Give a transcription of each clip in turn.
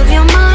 of your mind,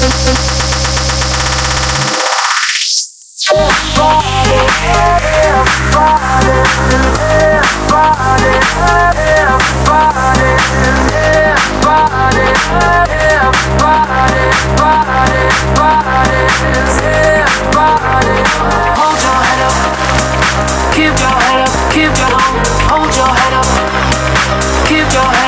Keep your head up, keep your, hold your head up, keep your head up.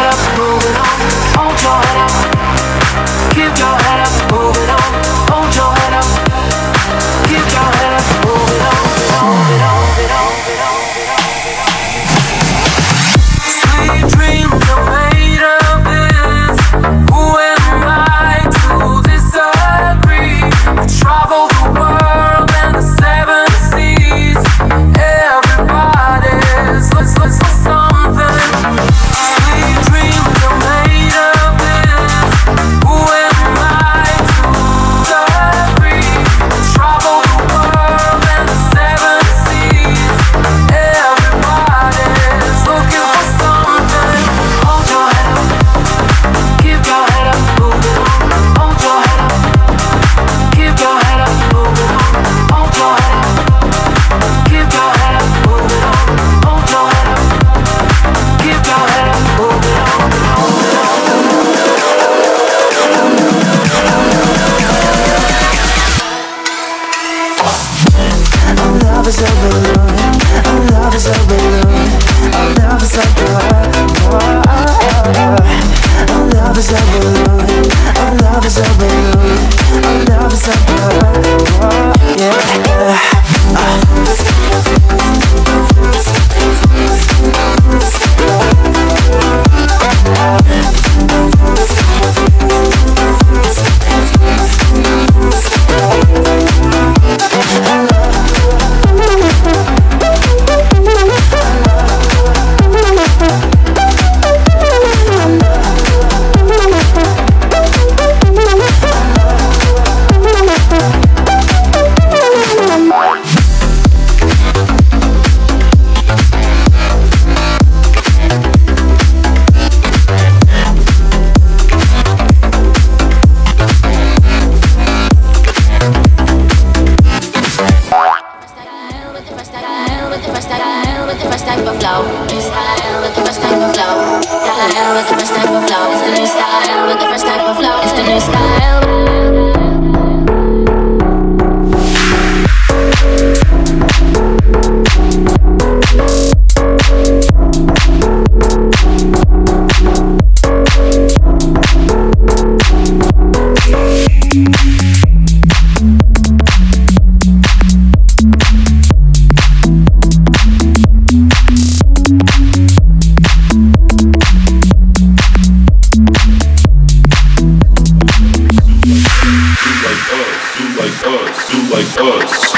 like us.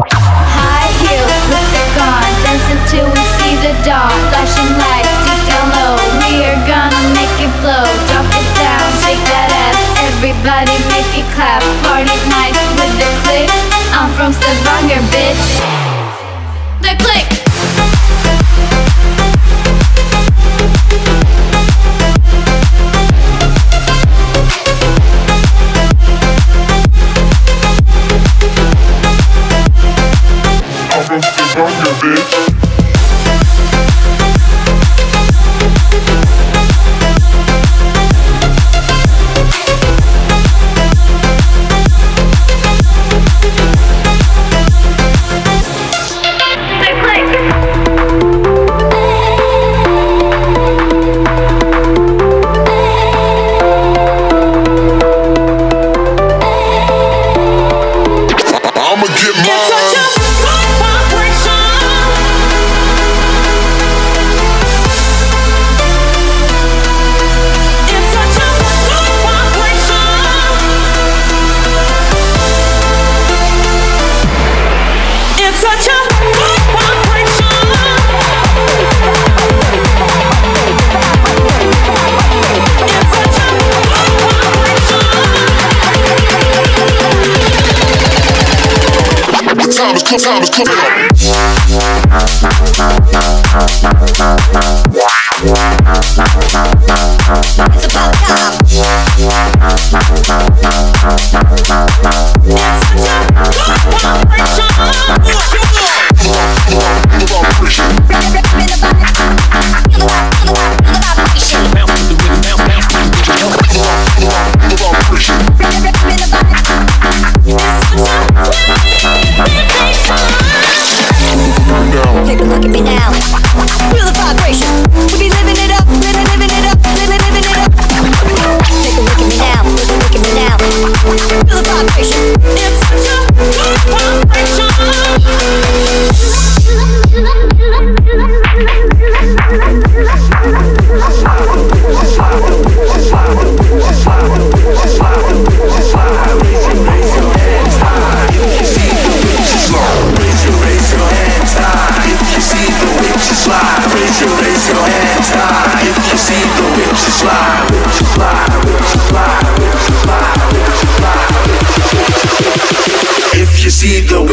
High heels with the gone, dance until we see the dawn. Flashing lights deep down low, we are gonna make it blow. Drop it down, shake that ass, everybody make it clap. Party night with the click. I'm from Stavanger, bitch. on your bitch. Your time is coming up. Drop it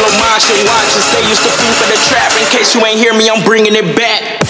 on the dance floor, moshing, watching. Stay used to food for the trap. In case you ain't hear me, I'm bringing it back.